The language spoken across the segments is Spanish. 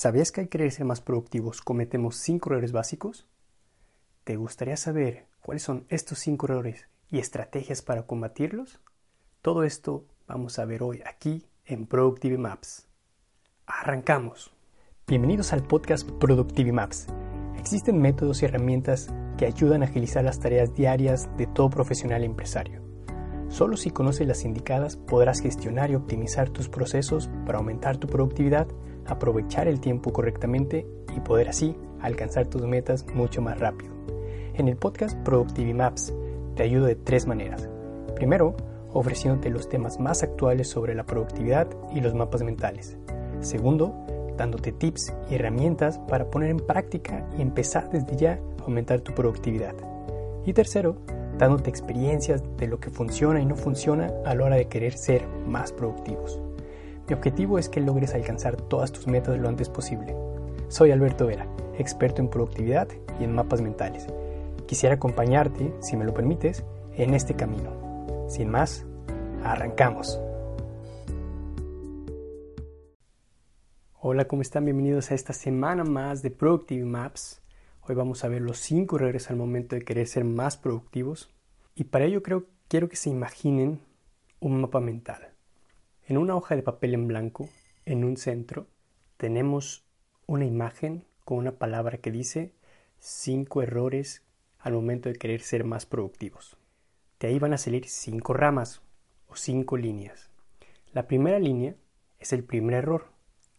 ¿Sabías que al querer ser más productivos cometemos 5 errores básicos? ¿Te gustaría saber cuáles son estos 5 errores y estrategias para combatirlos? Todo esto vamos a ver hoy aquí en Productive Maps. Arrancamos. Bienvenidos al podcast Productive Maps. Existen métodos y herramientas que ayudan a agilizar las tareas diarias de todo profesional e empresario. Solo si conoces las indicadas podrás gestionar y optimizar tus procesos para aumentar tu productividad aprovechar el tiempo correctamente y poder así alcanzar tus metas mucho más rápido. En el podcast Productivity Maps te ayudo de tres maneras. Primero, ofreciéndote los temas más actuales sobre la productividad y los mapas mentales. Segundo, dándote tips y herramientas para poner en práctica y empezar desde ya a aumentar tu productividad. Y tercero, dándote experiencias de lo que funciona y no funciona a la hora de querer ser más productivos. Mi objetivo es que logres alcanzar todas tus metas lo antes posible. Soy Alberto Vera, experto en productividad y en mapas mentales. Quisiera acompañarte, si me lo permites, en este camino. Sin más, arrancamos. Hola, ¿cómo están? Bienvenidos a esta semana más de Productive Maps. Hoy vamos a ver los 5 errores al momento de querer ser más productivos. Y para ello creo, quiero que se imaginen un mapa mental. En una hoja de papel en blanco, en un centro, tenemos una imagen con una palabra que dice cinco errores al momento de querer ser más productivos. De ahí van a salir cinco ramas o cinco líneas. La primera línea es el primer error,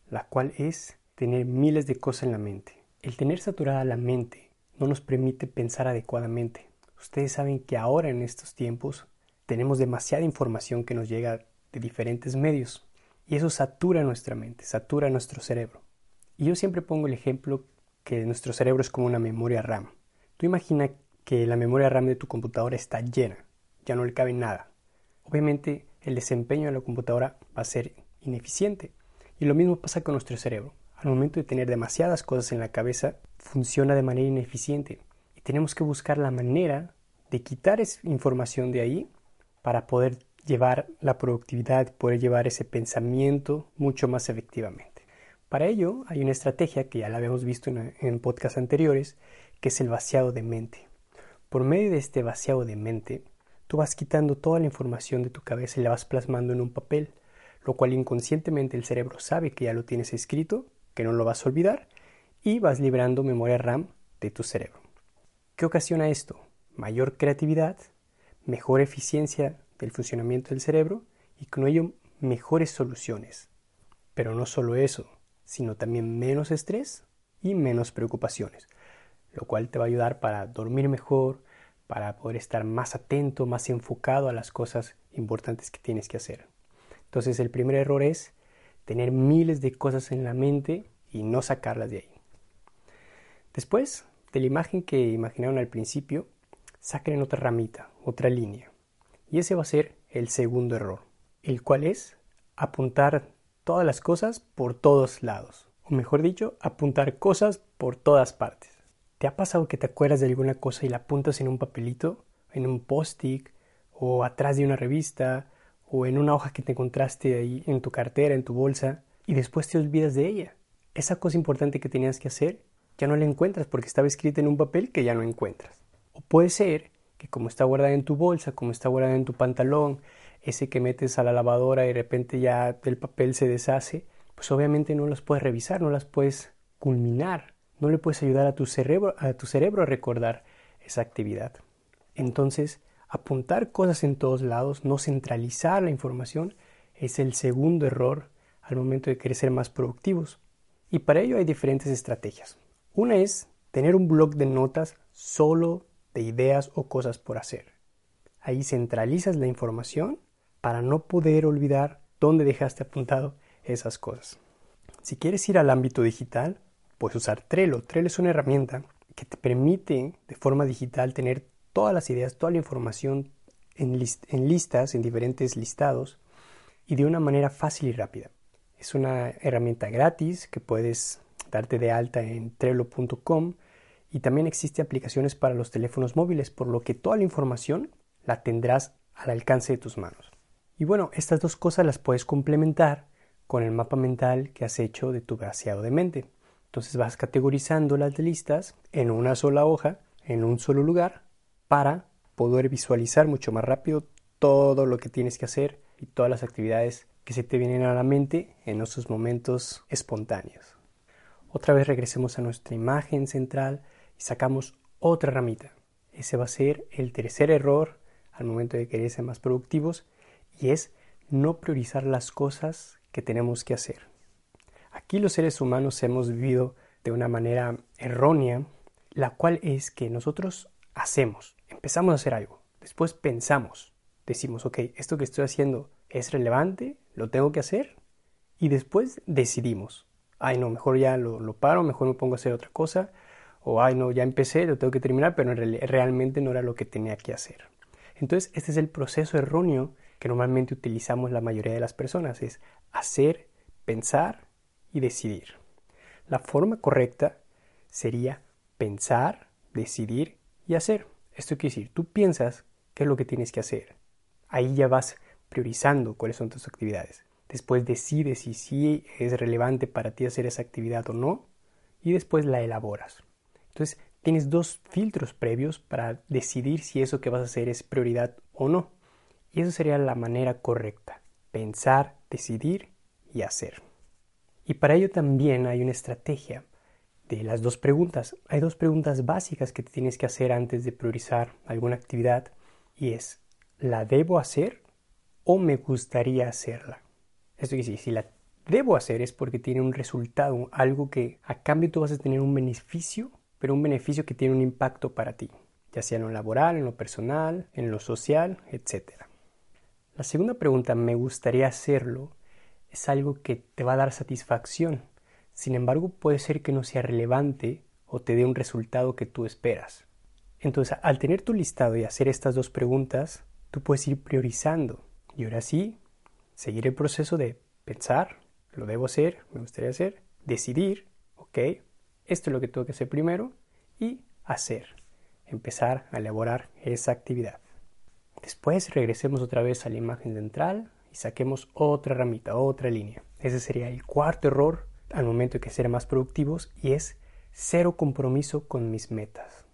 la cual es tener miles de cosas en la mente. El tener saturada la mente no nos permite pensar adecuadamente. Ustedes saben que ahora en estos tiempos tenemos demasiada información que nos llega de diferentes medios. Y eso satura nuestra mente, satura nuestro cerebro. Y yo siempre pongo el ejemplo que nuestro cerebro es como una memoria RAM. Tú imagina que la memoria RAM de tu computadora está llena, ya no le cabe nada. Obviamente el desempeño de la computadora va a ser ineficiente. Y lo mismo pasa con nuestro cerebro. Al momento de tener demasiadas cosas en la cabeza, funciona de manera ineficiente. Y tenemos que buscar la manera de quitar esa información de ahí para poder llevar la productividad, poder llevar ese pensamiento mucho más efectivamente. Para ello hay una estrategia que ya la habíamos visto en, en podcasts anteriores, que es el vaciado de mente. Por medio de este vaciado de mente, tú vas quitando toda la información de tu cabeza y la vas plasmando en un papel, lo cual inconscientemente el cerebro sabe que ya lo tienes escrito, que no lo vas a olvidar, y vas liberando memoria RAM de tu cerebro. ¿Qué ocasiona esto? Mayor creatividad, mejor eficiencia del funcionamiento del cerebro y con ello mejores soluciones. Pero no solo eso, sino también menos estrés y menos preocupaciones, lo cual te va a ayudar para dormir mejor, para poder estar más atento, más enfocado a las cosas importantes que tienes que hacer. Entonces el primer error es tener miles de cosas en la mente y no sacarlas de ahí. Después de la imagen que imaginaron al principio, saquen otra ramita, otra línea. Y ese va a ser el segundo error, el cual es apuntar todas las cosas por todos lados. O mejor dicho, apuntar cosas por todas partes. ¿Te ha pasado que te acuerdas de alguna cosa y la apuntas en un papelito, en un post-it, o atrás de una revista, o en una hoja que te encontraste ahí en tu cartera, en tu bolsa, y después te olvidas de ella? Esa cosa importante que tenías que hacer ya no la encuentras porque estaba escrita en un papel que ya no encuentras. O puede ser que como está guardada en tu bolsa, como está guardada en tu pantalón, ese que metes a la lavadora y de repente ya el papel se deshace, pues obviamente no las puedes revisar, no las puedes culminar, no le puedes ayudar a tu cerebro a, tu cerebro a recordar esa actividad. Entonces, apuntar cosas en todos lados, no centralizar la información, es el segundo error al momento de querer ser más productivos. Y para ello hay diferentes estrategias. Una es tener un blog de notas solo de ideas o cosas por hacer. Ahí centralizas la información para no poder olvidar dónde dejaste apuntado esas cosas. Si quieres ir al ámbito digital, puedes usar Trello. Trello es una herramienta que te permite de forma digital tener todas las ideas, toda la información en, listas, en diferentes listados y de una manera fácil y rápida. Es una herramienta gratis que puedes darte de alta en trello.com y también existen aplicaciones para los teléfonos móviles, por lo que toda la información la tendrás al alcance de tus manos. Y bueno, estas dos cosas las puedes complementar con el mapa mental que has hecho de tu vaciado de mente. Entonces vas categorizando las listas en una sola hoja, en un solo lugar, para poder visualizar mucho más rápido todo lo que tienes que hacer y todas las actividades que se te vienen a la mente en esos momentos espontáneos. Otra vez regresemos a nuestra imagen central sacamos otra ramita. Ese va a ser el tercer error al momento de querer ser más productivos y es no priorizar las cosas que tenemos que hacer. Aquí los seres humanos hemos vivido de una manera errónea, la cual es que nosotros hacemos, empezamos a hacer algo, después pensamos, decimos, ok, esto que estoy haciendo es relevante, lo tengo que hacer, y después decidimos, ay no, mejor ya lo, lo paro, mejor me pongo a hacer otra cosa, o ay no, ya empecé, lo tengo que terminar, pero realmente no era lo que tenía que hacer. Entonces, este es el proceso erróneo que normalmente utilizamos la mayoría de las personas, es hacer, pensar y decidir. La forma correcta sería pensar, decidir y hacer. Esto quiere decir, tú piensas qué es lo que tienes que hacer. Ahí ya vas priorizando cuáles son tus actividades. Después decides si sí es relevante para ti hacer esa actividad o no. Y después la elaboras. Entonces, tienes dos filtros previos para decidir si eso que vas a hacer es prioridad o no. Y eso sería la manera correcta. Pensar, decidir y hacer. Y para ello también hay una estrategia de las dos preguntas. Hay dos preguntas básicas que tienes que hacer antes de priorizar alguna actividad y es, ¿la debo hacer o me gustaría hacerla? Esto quiere decir, si la debo hacer es porque tiene un resultado, algo que a cambio tú vas a tener un beneficio pero un beneficio que tiene un impacto para ti, ya sea en lo laboral, en lo personal, en lo social, etc. La segunda pregunta, ¿me gustaría hacerlo? Es algo que te va a dar satisfacción. Sin embargo, puede ser que no sea relevante o te dé un resultado que tú esperas. Entonces, al tener tu listado y hacer estas dos preguntas, tú puedes ir priorizando. Y ahora sí, seguir el proceso de pensar, lo debo hacer, me gustaría hacer, decidir, ok, esto es lo que tengo que hacer primero y hacer. Empezar a elaborar esa actividad. Después regresemos otra vez a la imagen central y saquemos otra ramita, otra línea. Ese sería el cuarto error al momento de que ser más productivos y es cero compromiso con mis metas.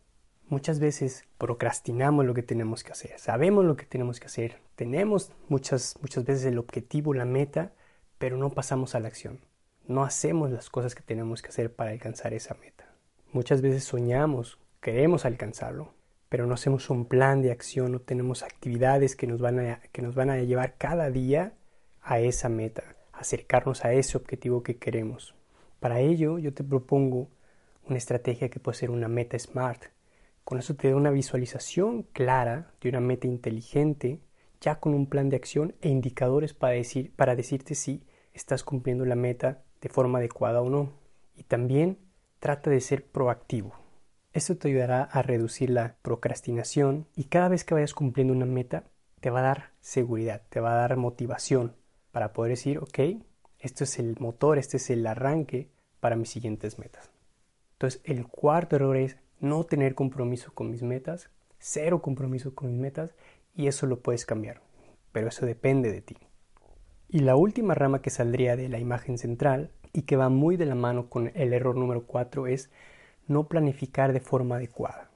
Muchas veces procrastinamos lo que tenemos que hacer, sabemos lo que tenemos que hacer, tenemos muchas, muchas veces el objetivo, la meta, pero no pasamos a la acción no hacemos las cosas que tenemos que hacer para alcanzar esa meta. Muchas veces soñamos, queremos alcanzarlo, pero no hacemos un plan de acción, no tenemos actividades que nos van a, que nos van a llevar cada día a esa meta, acercarnos a ese objetivo que queremos. Para ello yo te propongo una estrategia que puede ser una meta SMART. Con eso te da una visualización clara de una meta inteligente, ya con un plan de acción e indicadores para, decir, para decirte si estás cumpliendo la meta de forma adecuada o no. Y también trata de ser proactivo. Esto te ayudará a reducir la procrastinación y cada vez que vayas cumpliendo una meta te va a dar seguridad, te va a dar motivación para poder decir, ok, esto es el motor, este es el arranque para mis siguientes metas. Entonces, el cuarto error es no tener compromiso con mis metas, cero compromiso con mis metas y eso lo puedes cambiar, pero eso depende de ti. Y la última rama que saldría de la imagen central y que va muy de la mano con el error número 4 es no planificar de forma adecuada.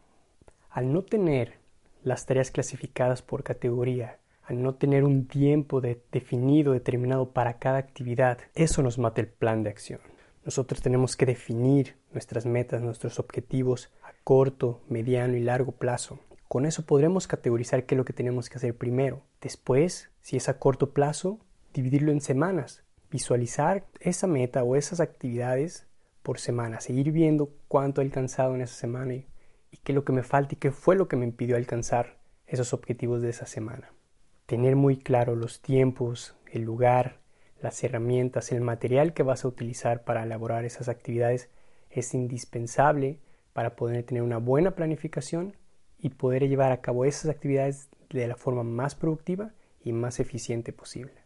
Al no tener las tareas clasificadas por categoría, al no tener un tiempo definido, determinado para cada actividad, eso nos mata el plan de acción. Nosotros tenemos que definir nuestras metas, nuestros objetivos a corto, mediano y largo plazo. Con eso podremos categorizar qué es lo que tenemos que hacer primero. Después, si es a corto plazo, dividirlo en semanas, visualizar esa meta o esas actividades por semana, seguir viendo cuánto he alcanzado en esa semana y, qué es lo que me falta y qué fue lo que me impidió alcanzar esos objetivos de esa semana. Tener muy claro los tiempos, el lugar, las herramientas, el material que vas a utilizar para elaborar esas actividades es indispensable para poder tener una buena planificación y poder llevar a cabo esas actividades de la forma más productiva y más eficiente posible.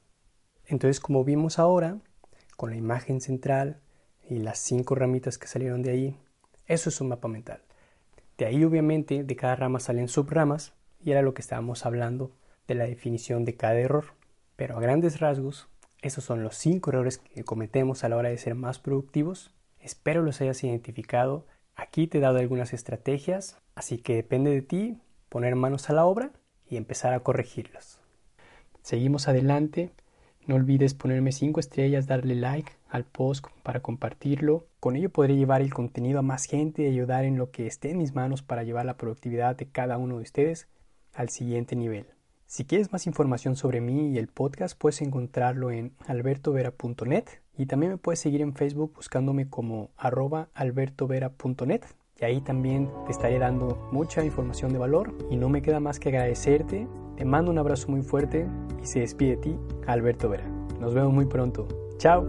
Entonces, como vimos ahora, con la imagen central y las cinco ramitas que salieron de ahí, eso es un mapa mental. De ahí, obviamente, de cada rama salen subramas y era lo que estábamos hablando de la definición de cada error. Pero a grandes rasgos, esos son los cinco errores que cometemos a la hora de ser más productivos. Espero los hayas identificado. Aquí te he dado algunas estrategias, así que depende de ti poner manos a la obra y empezar a corregirlos. Seguimos adelante. No olvides ponerme 5 estrellas, darle like al post para compartirlo. Con ello podré llevar el contenido a más gente y ayudar en lo que esté en mis manos para llevar la productividad de cada uno de ustedes al siguiente nivel. Si quieres más información sobre mí y el podcast, puedes encontrarlo en albertovera.net y también me puedes seguir en Facebook buscándome como arroba albertovera.net y ahí también te estaré dando mucha información de valor y no me queda más que agradecerte. Te mando un abrazo muy fuerte y se despide de ti, Alberto Vera. Nos vemos muy pronto. Chao.